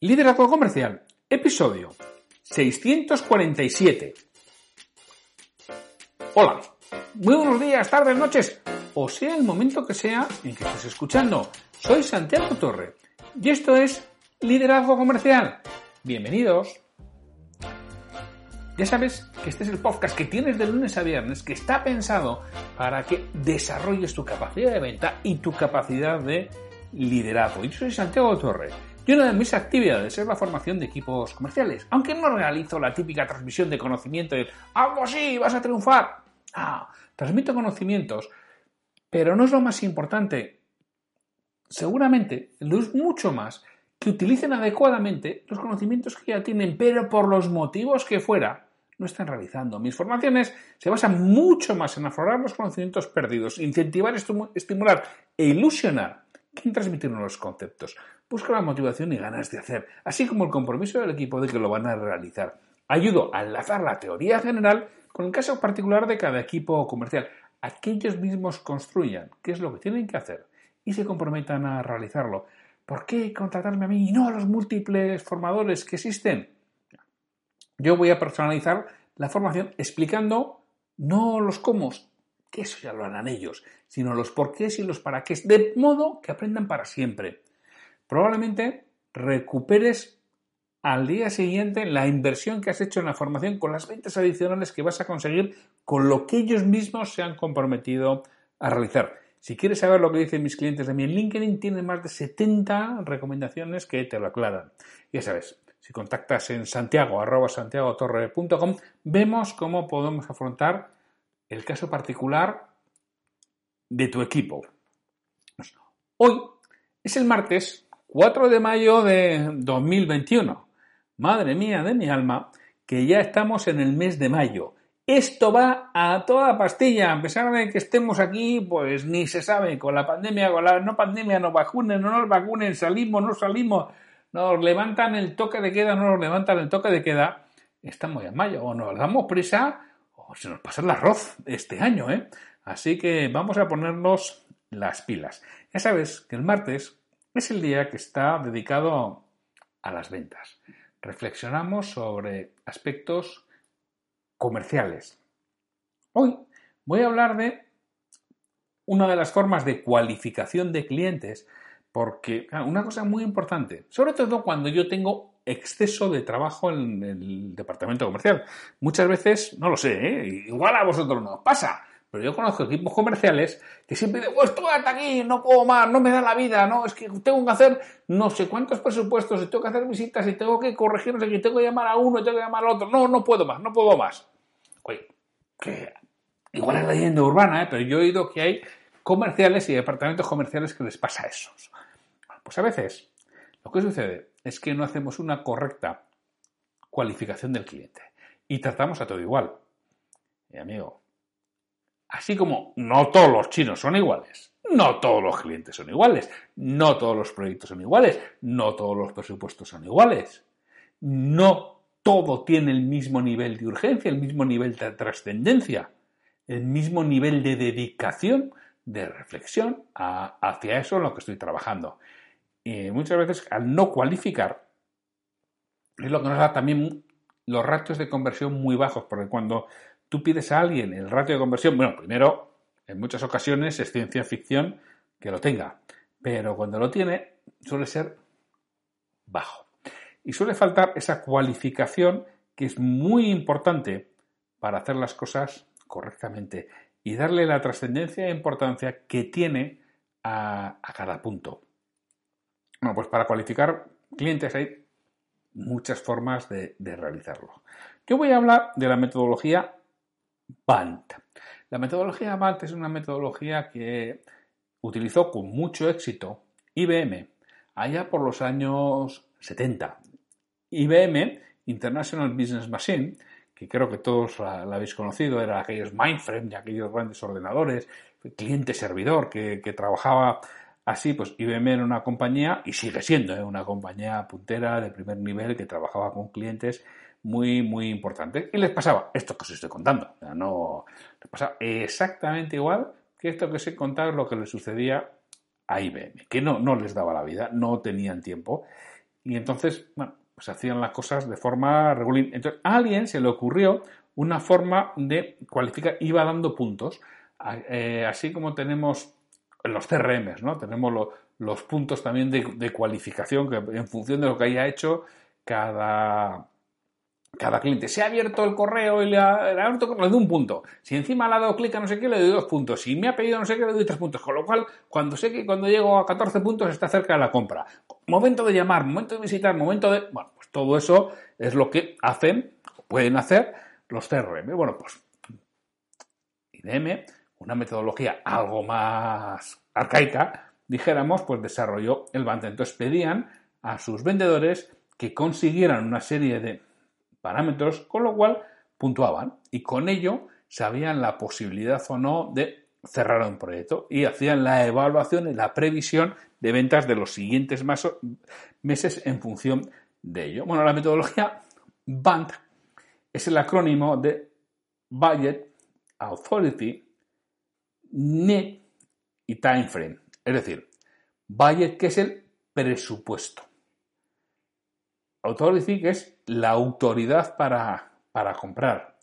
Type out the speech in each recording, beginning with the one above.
Liderazgo Comercial, episodio 647. Hola, muy buenos días, tardes, noches, o sea el momento que sea en que estés escuchando. Soy Santiago Torre y esto es Liderazgo Comercial. Bienvenidos. Ya sabes que este es el podcast que tienes de lunes a viernes que está pensado para que desarrolles tu capacidad de venta y tu capacidad de liderazgo. Y yo soy Santiago Torre y una de mis actividades es la formación de equipos comerciales, aunque no realizo la típica transmisión de conocimiento de algo así, vas a triunfar. Ah, transmito conocimientos, pero no es lo más importante. Seguramente lo es mucho más que utilicen adecuadamente los conocimientos que ya tienen, pero por los motivos que fuera, no están realizando. Mis formaciones se basan mucho más en aflorar los conocimientos perdidos, incentivar, estimular e ilusionar que en transmitir los conceptos busca la motivación y ganas de hacer, así como el compromiso del equipo de que lo van a realizar. Ayudo a enlazar la teoría general con el caso particular de cada equipo comercial, a que ellos mismos construyan qué es lo que tienen que hacer y se comprometan a realizarlo. ¿Por qué contratarme a mí y no a los múltiples formadores que existen? Yo voy a personalizar la formación explicando no los cómo, que eso ya lo harán ellos, sino los porqués y los para qué, de modo que aprendan para siempre probablemente recuperes al día siguiente la inversión que has hecho en la formación con las ventas adicionales que vas a conseguir con lo que ellos mismos se han comprometido a realizar. Si quieres saber lo que dicen mis clientes de mí en LinkedIn, tienen más de 70 recomendaciones que te lo aclaran. Ya sabes, si contactas en santiago santiagotorre.com, vemos cómo podemos afrontar el caso particular de tu equipo. Hoy es el martes 4 de mayo de 2021. Madre mía de mi alma, que ya estamos en el mes de mayo. Esto va a toda pastilla, a pesar de que estemos aquí, pues ni se sabe, con la pandemia, con la no pandemia, nos vacunen, no nos vacunen, salimos, no salimos, nos levantan el toque de queda, no nos levantan el toque de queda. Estamos ya en mayo, o nos damos prisa, se nos pasa el arroz este año, ¿eh? Así que vamos a ponernos las pilas. Ya sabes que el martes es el día que está dedicado a las ventas. Reflexionamos sobre aspectos comerciales. Hoy voy a hablar de una de las formas de cualificación de clientes, porque una cosa muy importante, sobre todo cuando yo tengo exceso de trabajo en el departamento comercial. Muchas veces, no lo sé, ¿eh? igual a vosotros no os pasa, pero yo conozco equipos comerciales que siempre dicen, pues estoy hasta aquí, no puedo más, no me da la vida, no, es que tengo que hacer no sé cuántos presupuestos, y tengo que hacer visitas, y tengo que corregir, no tengo que llamar a uno, tengo que llamar al otro, no, no puedo más, no puedo más. Oye, que igual es leyenda urbana, ¿eh? pero yo he oído que hay comerciales y departamentos comerciales que les pasa eso. Pues a veces lo que sucede es que no hacemos una correcta cualificación del cliente y tratamos a todo igual. Y amigo, Así como no todos los chinos son iguales, no todos los clientes son iguales, no todos los proyectos son iguales, no todos los presupuestos son iguales, no todo tiene el mismo nivel de urgencia, el mismo nivel de trascendencia, el mismo nivel de dedicación, de reflexión hacia eso en lo que estoy trabajando. Y muchas veces al no cualificar es lo que nos da también los ratios de conversión muy bajos, porque cuando tú pides a alguien el ratio de conversión, bueno, primero, en muchas ocasiones es ciencia ficción que lo tenga, pero cuando lo tiene suele ser bajo. Y suele faltar esa cualificación que es muy importante para hacer las cosas correctamente y darle la trascendencia e importancia que tiene a, cada punto. Bueno, pues para cualificar clientes hay muchas formas de, realizarlo. Yo voy a hablar de la metodología BANT. La metodología BANT es una metodología que utilizó con mucho éxito IBM allá por los años 70. IBM, International Business Machine, que creo que todos la, habéis conocido, era aquellos mainframe aquellos grandes ordenadores, cliente-servidor que, trabajaba así, pues IBM era una compañía, y sigue siendo ¿eh? una compañía puntera de primer nivel que trabajaba con clientes muy, muy importante. Y les pasaba esto que os estoy contando. no, les pasaba exactamente igual que esto que os he contado lo que le sucedía a IBM, que no, no les daba la vida, no tenían tiempo. y entonces, bueno, pues hacían las cosas de forma regular. Entonces, a alguien se le ocurrió una forma de cualificar, iba dando puntos, eh, así como tenemos los CRMs, ¿no? Tenemos los puntos también de, cualificación que en función de lo que haya hecho cada, cada cliente. Si ha abierto el correo y le ha, abierto, le doy un punto. Si encima le ha dado clic a no sé qué, le doy dos puntos. Si me ha pedido no sé qué, le doy tres puntos. Con lo cual, cuando sé que cuando llego a 14 puntos está cerca de la compra. Momento de llamar, momento de visitar, momento de... Bueno, pues todo eso es lo que hacen, pueden hacer los CRM. Bueno, pues IBM, una metodología algo más arcaica, dijéramos, pues desarrolló el Bante. Entonces pedían a sus vendedores que consiguieran una serie de parámetros, con lo cual puntuaban y con ello sabían la posibilidad o no de cerrar un proyecto y hacían la evaluación y la previsión de ventas de los siguientes meses en función de ello. Bueno, la metodología BANT es el acrónimo de Budget, Authority, Net y Time Frame. Es decir, Budget que es el presupuesto. Authority que es la autoridad para, para comprar.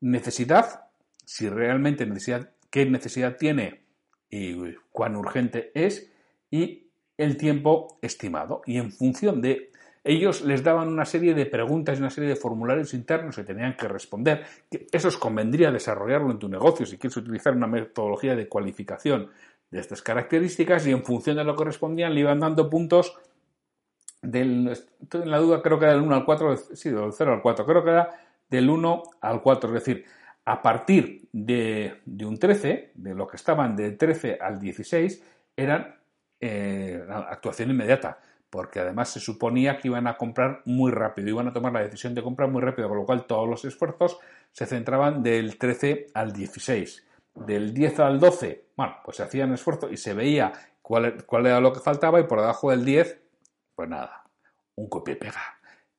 Necesidad, si realmente necesidad, qué necesidad tiene y cuán urgente es. Y el tiempo estimado. Y en función de ellos les daban una serie de preguntas y una serie de formularios internos que tenían que responder. Eso os convendría desarrollarlo en tu negocio si quieres utilizar una metodología de cualificación de estas características y en función de lo que respondían le iban dando puntos del, en la duda, creo que era del 1 al 4, sí, del 0 al 4, creo que era del 1 al 4, es decir, a partir de, un 13, de lo que estaban del 13 al 16, eran eh, actuación inmediata porque además se suponía que iban a comprar muy rápido, iban a tomar la decisión de comprar muy rápido, con lo cual todos los esfuerzos se centraban del 13 al 16. Del 10 al 12, bueno, pues se hacían esfuerzo y se veía cuál, cuál era lo que faltaba y por debajo del 10, pues nada, un copia y pega.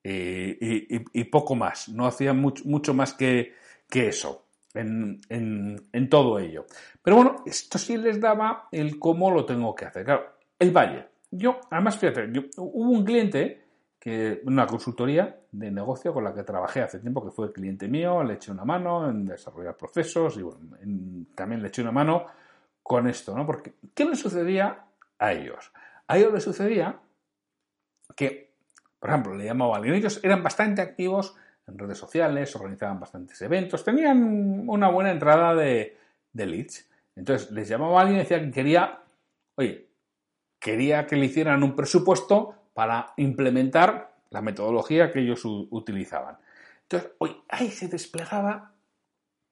Y, poco más, no hacían mucho, mucho más que, que eso en, en, todo ello. Pero bueno, esto sí les daba el cómo lo tengo que hacer. Claro, el valle yo, además, fíjate, hubo un cliente, que una consultoría de negocio con la que trabajé hace tiempo, que fue cliente mío, le eché una mano en desarrollar procesos y bueno, también le eché una mano con esto, ¿no? Porque, ¿qué le sucedía a ellos? A ellos les sucedía que, por ejemplo, le llamaba a alguien, ellos eran bastante activos en redes sociales, organizaban bastantes eventos, tenían una buena entrada de, de leads. Entonces les llamaba a alguien y decía que quería, oye, quería que le hicieran un presupuesto para implementar la metodología que ellos utilizaban. Entonces, hoy ahí se desplegaba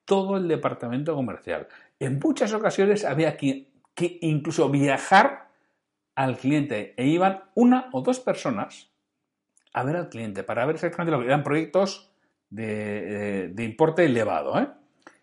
todo el departamento comercial. En muchas ocasiones había que, incluso viajar al cliente e iban una o dos personas a ver al cliente para ver exactamente lo que eran proyectos de, de importe elevado. ¿eh?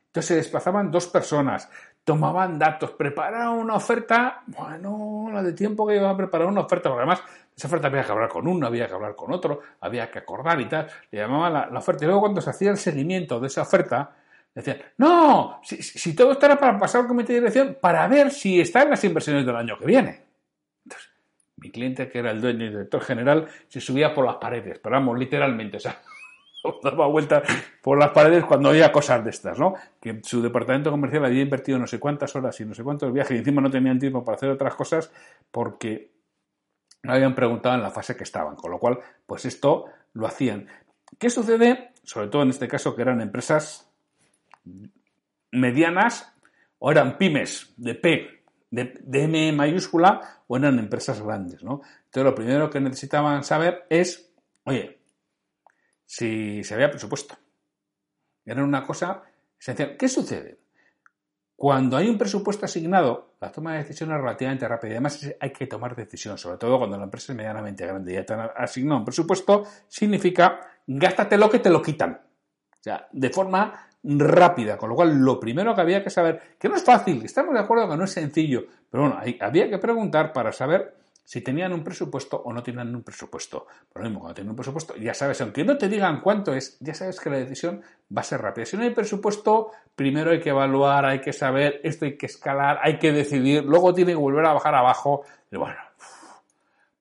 Entonces se desplazaban dos personas, tomaban datos, preparaban una oferta, bueno, la de tiempo que iba a preparar una oferta, porque además esa oferta había que hablar con uno, había que hablar con otro, había que acordar y tal, le llamaban la, oferta. Y luego cuando se hacía el seguimiento de esa oferta, decían, no, si, todo esto era para pasar al comité de dirección, para ver si están las inversiones del año que viene. Entonces, mi cliente, que era el dueño y director general, se subía por las paredes, pero literalmente, o sea, daba vuelta por las paredes cuando había cosas de estas, ¿no? Que su departamento comercial había invertido no sé cuántas horas y no sé cuántos viajes y encima no tenían tiempo para hacer otras cosas porque no habían preguntado en la fase que estaban, con lo cual, pues esto lo hacían. ¿Qué sucede? Sobre todo en este caso que eran empresas medianas o eran pymes de P, de, de M mayúscula o eran empresas grandes, ¿no? Entonces lo primero que necesitaban saber es, oye, si se había presupuesto. Era una cosa esencial. ¿Qué sucede? Cuando hay un presupuesto asignado, la toma de decisiones es relativamente rápida. Además, hay que tomar decisión, sobre todo cuando la empresa es medianamente grande. Ya te han asignado un presupuesto, significa gástate lo que te lo quitan. O sea, de forma rápida. Con lo cual, lo primero que había que saber, que no es fácil, estamos de acuerdo que no es sencillo, pero bueno, había que preguntar para saber si tenían un presupuesto o no tenían un presupuesto. Por lo mismo, cuando tienen un presupuesto, ya sabes, aunque no te digan cuánto es, ya sabes que la decisión va a ser rápida. Si no hay presupuesto, primero hay que evaluar, hay que saber, esto hay que escalar, hay que decidir, luego tiene que volver a bajar abajo. Bueno,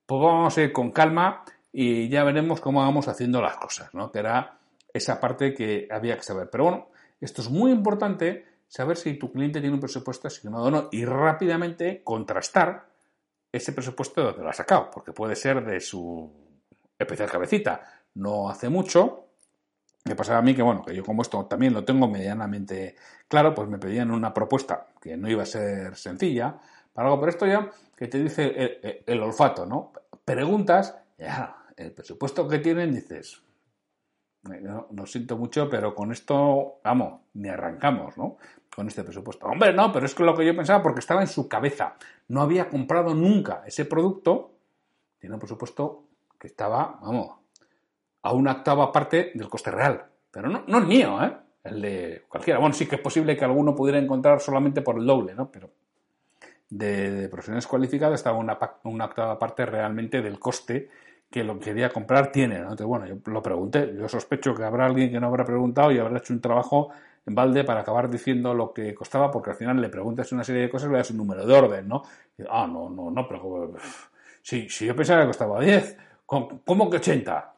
pues vamos a ir con calma y ya veremos cómo vamos haciendo las cosas, ¿no? Que era esa parte que había que saber. Pero bueno, esto es muy importante saber si tu cliente tiene un presupuesto asignado o no y rápidamente contrastar ese presupuesto de donde lo ha sacado, porque puede ser de su especial cabecita. No hace mucho, me pasaba a mí que, bueno, que yo como esto también lo tengo medianamente claro, pues me pedían una propuesta que no iba a ser sencilla para algo, pero esto ya que te dice el, olfato, ¿no? Preguntas, ya, el presupuesto que tienen, dices, no, no, siento mucho, pero con esto, vamos, ni arrancamos, ¿no? Con este presupuesto. Hombre, no, pero es que lo que yo pensaba porque estaba en su cabeza. No había comprado nunca ese producto. Tiene un presupuesto que estaba, vamos, a una octava parte del coste real. Pero no, no es mío, ¿eh? El de cualquiera. Bueno, sí que es posible que alguno pudiera encontrar solamente por el doble, ¿no? Pero de, profesiones cualificadas estaba una, una octava parte realmente del coste que lo que quería comprar tiene. ¿no? Entonces, bueno, yo lo pregunté. Yo sospecho que habrá alguien que no habrá preguntado y habrá hecho un trabajo en balde para acabar diciendo lo que costaba, porque al final le preguntas una serie de cosas y le das un número de orden, ¿no? ah, no, no, no, pero si, si yo pensaba que costaba 10, ¿cómo que 80?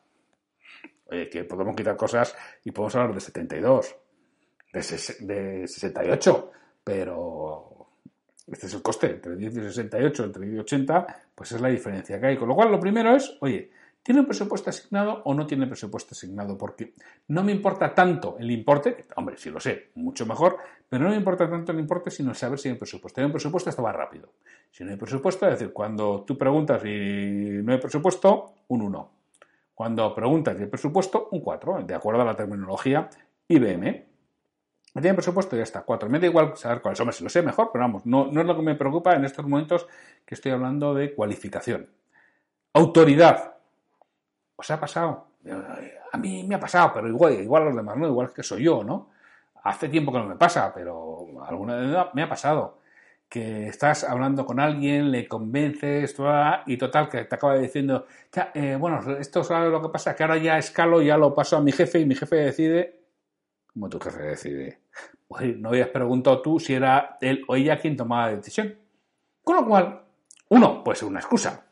Oye, que podemos quitar cosas y podemos hablar de 72, de, de 68, pero este es el coste, entre 10 y 68, entre 10 y 80, pues es la diferencia que hay. Con lo cual, lo primero es, oye, ¿tiene un presupuesto asignado o no tiene presupuesto asignado? Porque no me importa tanto el importe, hombre, si lo sé, mucho mejor, pero no me importa tanto el importe sino saber si hay un presupuesto. Si hay un presupuesto, esto va rápido. Si no hay presupuesto, es decir, cuando tú preguntas y no hay presupuesto, un 1. Cuando preguntas y hay presupuesto, un 4, de acuerdo a la terminología IBM. Me tienen presupuesto y ya está, 4. Me da igual saber cuáles son, si lo sé mejor, pero vamos, no, no es lo que me preocupa en estos momentos que estoy hablando de cualificación. Autoridad. ¿Os ha pasado? A mí me ha pasado, pero igual, igual a los demás, ¿no? Igual que soy yo, ¿no? Hace tiempo que no me pasa, pero alguna vez me ha pasado que estás hablando con alguien, le convences, y total, que te acaba diciendo, ya, eh, bueno, esto es lo que pasa, que ahora ya escalo, ya lo paso a mi jefe y mi jefe decide, como tu jefe decide. Pues no habías preguntado tú si era él o ella quien tomaba la decisión. Con lo cual, uno, puede ser una excusa,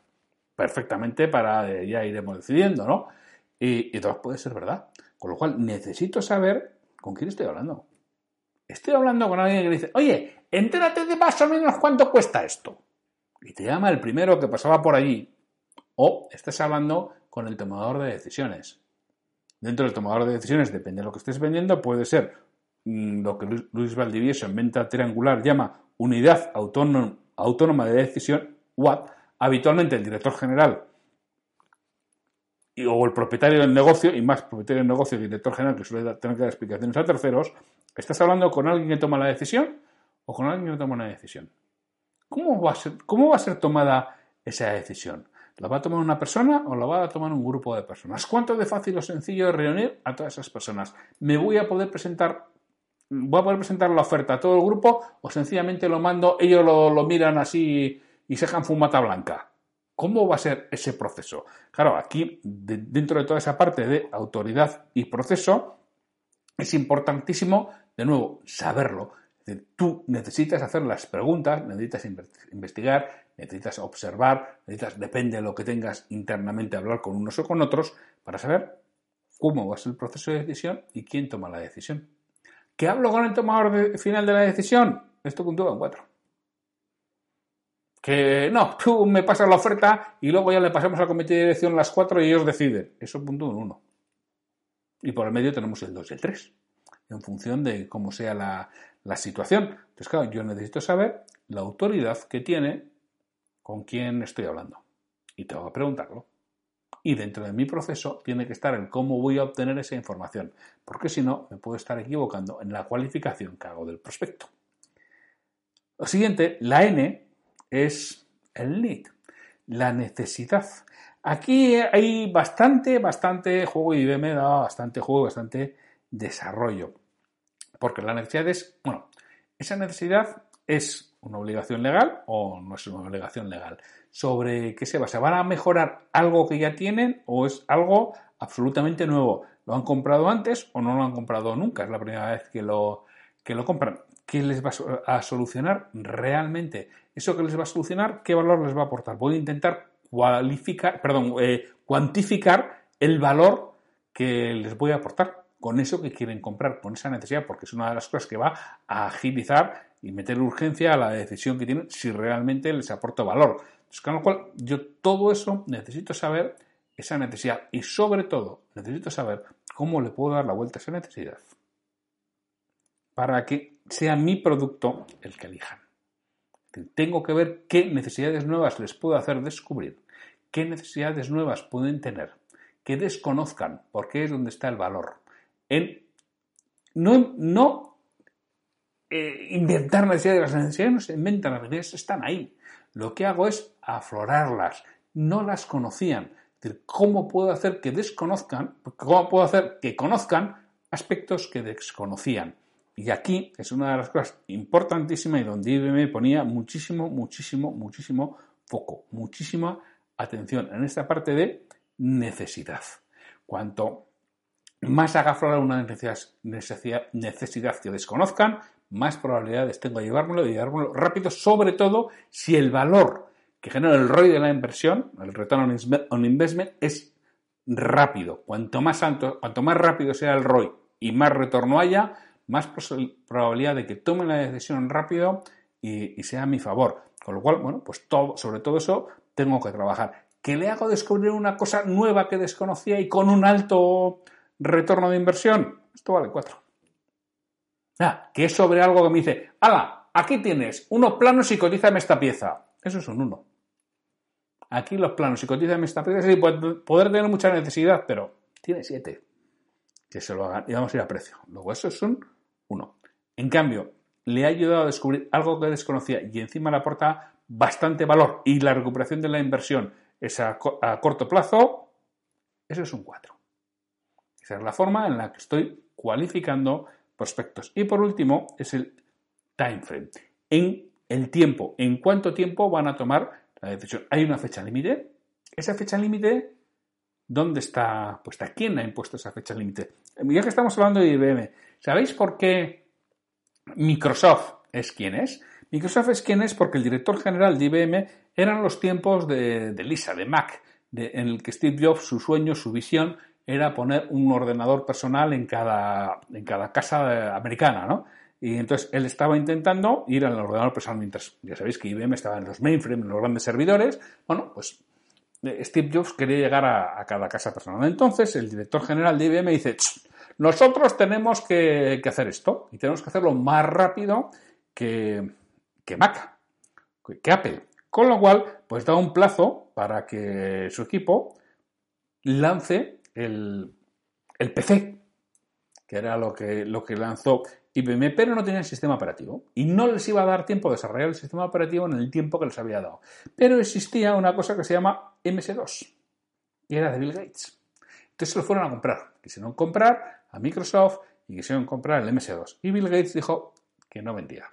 perfectamente para, ya iremos decidiendo, ¿no? Y, y dos, puede ser verdad. Con lo cual, necesito saber con quién estoy hablando. Estoy hablando con alguien que dice, oye, entérate de más o menos cuánto cuesta esto. Y te llama el primero que pasaba por allí. O estás hablando con el tomador de decisiones. Dentro del tomador de decisiones, depende de lo que estés vendiendo, puede ser mm, lo que Luis Valdivieso en venta triangular llama unidad autónoma de decisión. Habitualmente el director general o el propietario del negocio, y más propietario del negocio que director general que suele tener que dar explicaciones a terceros, ¿estás hablando con alguien que toma la decisión o con alguien que toma una decisión? ¿Cómo va a ser, cómo va a ser tomada esa decisión? ¿La va a tomar una persona o la va a tomar un grupo de personas? ¿Cuánto de fácil o sencillo es reunir a todas esas personas? ¿Me voy a poder presentar, voy a poder presentar la oferta a todo el grupo o sencillamente lo mando, ellos lo, lo miran así y se dejan fumata blanca? ¿Cómo va a ser ese proceso? Claro, aquí, dentro de toda esa parte de autoridad y proceso, es importantísimo, de nuevo, saberlo. Tú necesitas hacer las preguntas, necesitas investigar, necesitas observar, necesitas, depende de lo que tengas internamente, hablar con unos o con otros para saber cómo va a ser el proceso de decisión y quién toma la decisión. ¿Qué hablo con el tomador final de la decisión? Esto puntúa en cuatro que no, tú me pasas la oferta y luego ya le pasamos al comité de dirección las cuatro y ellos deciden. Eso punto uno. Y por el medio tenemos el 2 y el 3, en función de cómo sea la, la situación. Entonces, claro, yo necesito saber la autoridad que tiene con quién estoy hablando. Y tengo que preguntarlo. Y dentro de mi proceso tiene que estar el cómo voy a obtener esa información, porque si no, me puedo estar equivocando en la cualificación que hago del prospecto. Lo siguiente, la N es el need, la necesidad. Aquí hay bastante, bastante juego y IBM da bastante juego, bastante desarrollo. Porque la necesidad es, bueno, esa necesidad es una obligación legal o no es una obligación legal. ¿Sobre qué se basa? ¿Van a mejorar algo que ya tienen o es algo absolutamente nuevo? ¿Lo han comprado antes o no lo han comprado nunca? Es la primera vez que lo, que lo compran. ¿Qué les va a solucionar realmente? ¿Eso que les va a solucionar, qué valor les va a aportar? Voy a intentar eh, cuantificar el valor que les voy a aportar con eso que quieren comprar, con esa necesidad, porque es una de las cosas que va a agilizar y meter urgencia a la decisión que tienen si realmente les aporta valor. Entonces, con lo cual, yo todo eso necesito saber esa necesidad y sobre todo necesito saber cómo le puedo dar la vuelta a esa necesidad para que sea mi producto el que elijan. Tengo que ver qué necesidades nuevas les puedo hacer descubrir, qué necesidades nuevas pueden tener, que desconozcan, porque es donde está el valor. En no, no eh, inventar necesidades, las necesidades no se inventan, las necesidades están ahí. Lo que hago es aflorarlas, no las conocían. ¿Cómo puedo hacer que desconozcan, cómo puedo hacer que conozcan aspectos que desconocían? Y aquí es una de las cosas importantísimas y donde IBM ponía muchísimo, muchísimo, muchísimo foco, muchísima atención en esta parte de necesidad. Cuanto más haga aflorar una necesidad, que desconozcan, más probabilidades tengo de llevármelo, de llevármelo rápido, sobre todo si el valor que genera el ROI de la inversión, el return on investment, es rápido. Cuanto más alto, cuanto más rápido sea el ROI y más retorno haya, más probabilidad de que tome la decisión rápido y, sea a mi favor. Con lo cual, bueno, pues todo, sobre todo eso tengo que trabajar. ¿Que le hago descubrir una cosa nueva que desconocía y con un alto retorno de inversión? Esto vale cuatro. Ah, que es sobre algo que me dice, ¡hala! Aquí tienes unos planos y cotízame esta pieza. Eso es un uno. Aquí los planos y cotízame esta pieza. Sí, poder tener mucha necesidad, pero tiene siete. Que se lo hagan y vamos a ir a precio. Luego eso es un uno. En cambio, le ha ayudado a descubrir algo que desconocía y encima le aporta bastante valor y la recuperación de la inversión es a, corto plazo, eso es un 4. Esa es la forma en la que estoy cualificando prospectos. Y por último, es el time frame. En el tiempo, en cuánto tiempo van a tomar la decisión. ¿Hay una fecha límite? Esa fecha límite, ¿dónde está puesta? ¿Quién ha impuesto esa fecha límite? Ya que estamos hablando de IBM, ¿sabéis por qué Microsoft es quien es? Microsoft es quien es porque el director general de IBM eran los tiempos de, Lisa, de Mac, en el que Steve Jobs, su sueño, su visión, era poner un ordenador personal en cada, en cada casa americana, ¿no? Y entonces él estaba intentando ir al ordenador personal mientras, ya sabéis que IBM estaba en los mainframes, en los grandes servidores. Bueno, pues eh, Steve Jobs quería llegar a, cada casa personal. Entonces el director general de IBM dice, nosotros tenemos que, hacer esto y tenemos que hacerlo más rápido que, que Mac, que Apple. Con lo cual, pues da un plazo para que su equipo lance el, el PC, que era lo que, lo que lanzó IBM, pero no tenía el sistema operativo. Y no les iba a dar tiempo a desarrollar el sistema operativo en el tiempo que les había dado. Pero existía una cosa que se llama MS2, y era de Bill Gates. Entonces lo fueron a comprar. Quisieron comprar a Microsoft y quisieron comprar el MS2. Y Bill Gates dijo que no vendía,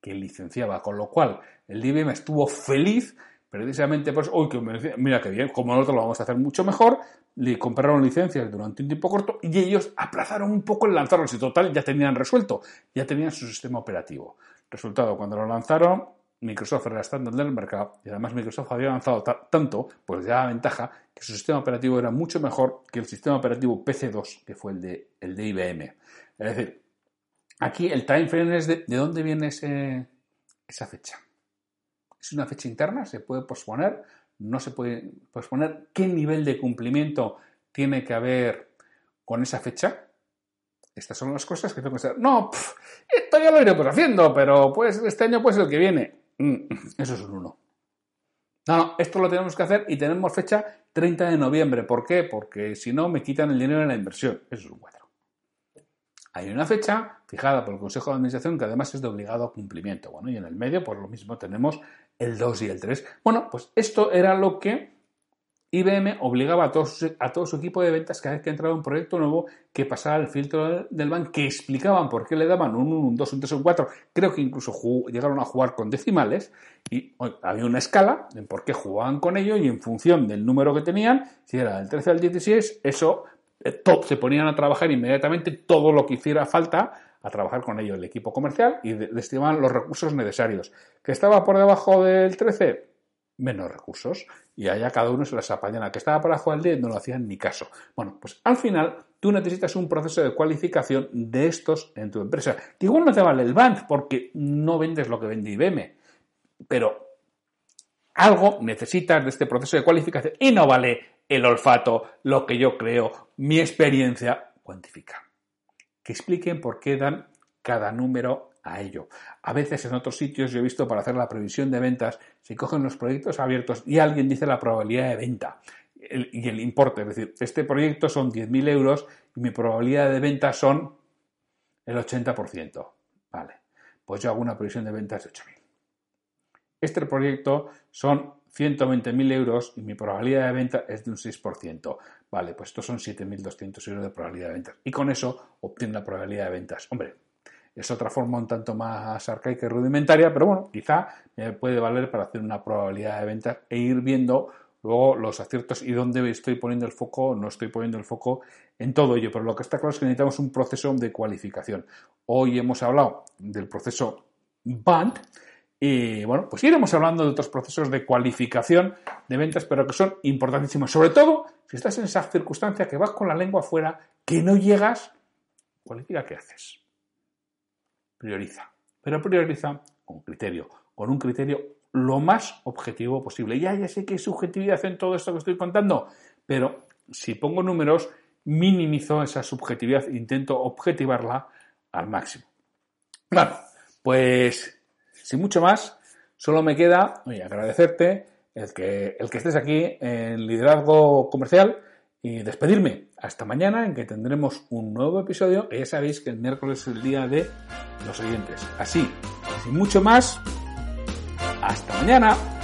que licenciaba, con lo cual el IBM estuvo feliz precisamente por eso, que mira qué bien, como nosotros lo vamos a hacer mucho mejor, le compraron licencias durante un tiempo corto y ellos aplazaron un poco el lanzarlo. Si total ya tenían resuelto, ya tenían su sistema operativo. Resultado, cuando lo lanzaron, Microsoft era estándar del mercado y además Microsoft había avanzado tanto, pues ya da ventaja que su sistema operativo era mucho mejor que el sistema operativo PC2, que fue el de, el de IBM. Es decir, aquí el time frame es de, de dónde viene ese, esa fecha. ¿Es una fecha interna? ¿Se puede posponer? ¿No se puede posponer? ¿Qué nivel de cumplimiento tiene que haber con esa fecha? Estas son las cosas que tengo que hacer. No, esto ya lo iremos haciendo, pero pues este año puede ser el que viene. Mm, eso es un 1. No, no, esto lo tenemos que hacer y tenemos fecha 30 de noviembre. ¿Por qué? Porque si no me quitan el dinero de la inversión. Eso es un 4. Hay una fecha fijada por el Consejo de Administración que además es de obligado cumplimiento. Bueno, y en el medio, por lo mismo, tenemos el 2 y el 3. Bueno, pues esto era lo que IBM obligaba a todo, a todo su equipo de ventas cada vez que entraba un proyecto nuevo que pasara el filtro del BAN, que explicaban por qué le daban un 1, un 2, un 3, un 4. Creo que incluso llegaron a jugar con decimales y había una escala en por qué jugaban con ello y en función del número que tenían, si era del 13 al 16, eso eh, se ponían a trabajar inmediatamente todo lo que hiciera falta a trabajar con ello el equipo comercial y destinaban los recursos necesarios. ¿Que estaba por debajo del 13? Menos recursos y allá cada uno se las apañan. A que estaba para jugar al 10 no lo hacían ni caso. Bueno, pues al final tú necesitas un proceso de cualificación de estos en tu empresa. igual no te vale el BAND porque no vendes lo que vende IBM, pero algo necesitas de este proceso de cualificación y no vale el olfato, lo que yo creo, mi experiencia cuantifica. Que expliquen por qué dan cada número a ello. A veces en otros sitios yo he visto para hacer la previsión de ventas, se cogen los proyectos abiertos y alguien dice la probabilidad de venta y el importe. Es decir, este proyecto son 10.000 euros y mi probabilidad de venta son el 80%. Vale, pues yo hago una previsión de ventas de 8.000. Este proyecto son 120.000 euros y mi probabilidad de venta es de un 6%. Vale, pues estos son 7.200 euros de probabilidad de ventas. Y con eso obtengo la probabilidad de ventas. Hombre, es otra forma un tanto más arcaica y rudimentaria, pero bueno, quizá me puede valer para hacer una probabilidad de ventas e ir viendo luego los aciertos y dónde estoy poniendo el foco, no estoy poniendo el foco en todo ello. Pero lo que está claro es que necesitamos un proceso de cualificación. Hoy hemos hablado del proceso BAND y bueno, pues iremos hablando de otros procesos de cualificación de ventas, pero que son importantísimos. Sobre todo si estás en esa circunstancia que vas con la lengua afuera, que no llegas, cualifica qué haces prioriza. Pero prioriza con criterio, con un criterio lo más objetivo posible. Ya, ya sé que hay subjetividad en todo esto que estoy contando, pero si pongo números, minimizo esa subjetividad, intento objetivarla al máximo. Bueno, pues sin mucho más, solo me queda agradecerte el que, el que estés aquí en liderazgo comercial y despedirme hasta mañana en que tendremos un nuevo episodio que ya sabéis que el miércoles es el día de los oyentes. Así, sin mucho más, hasta mañana.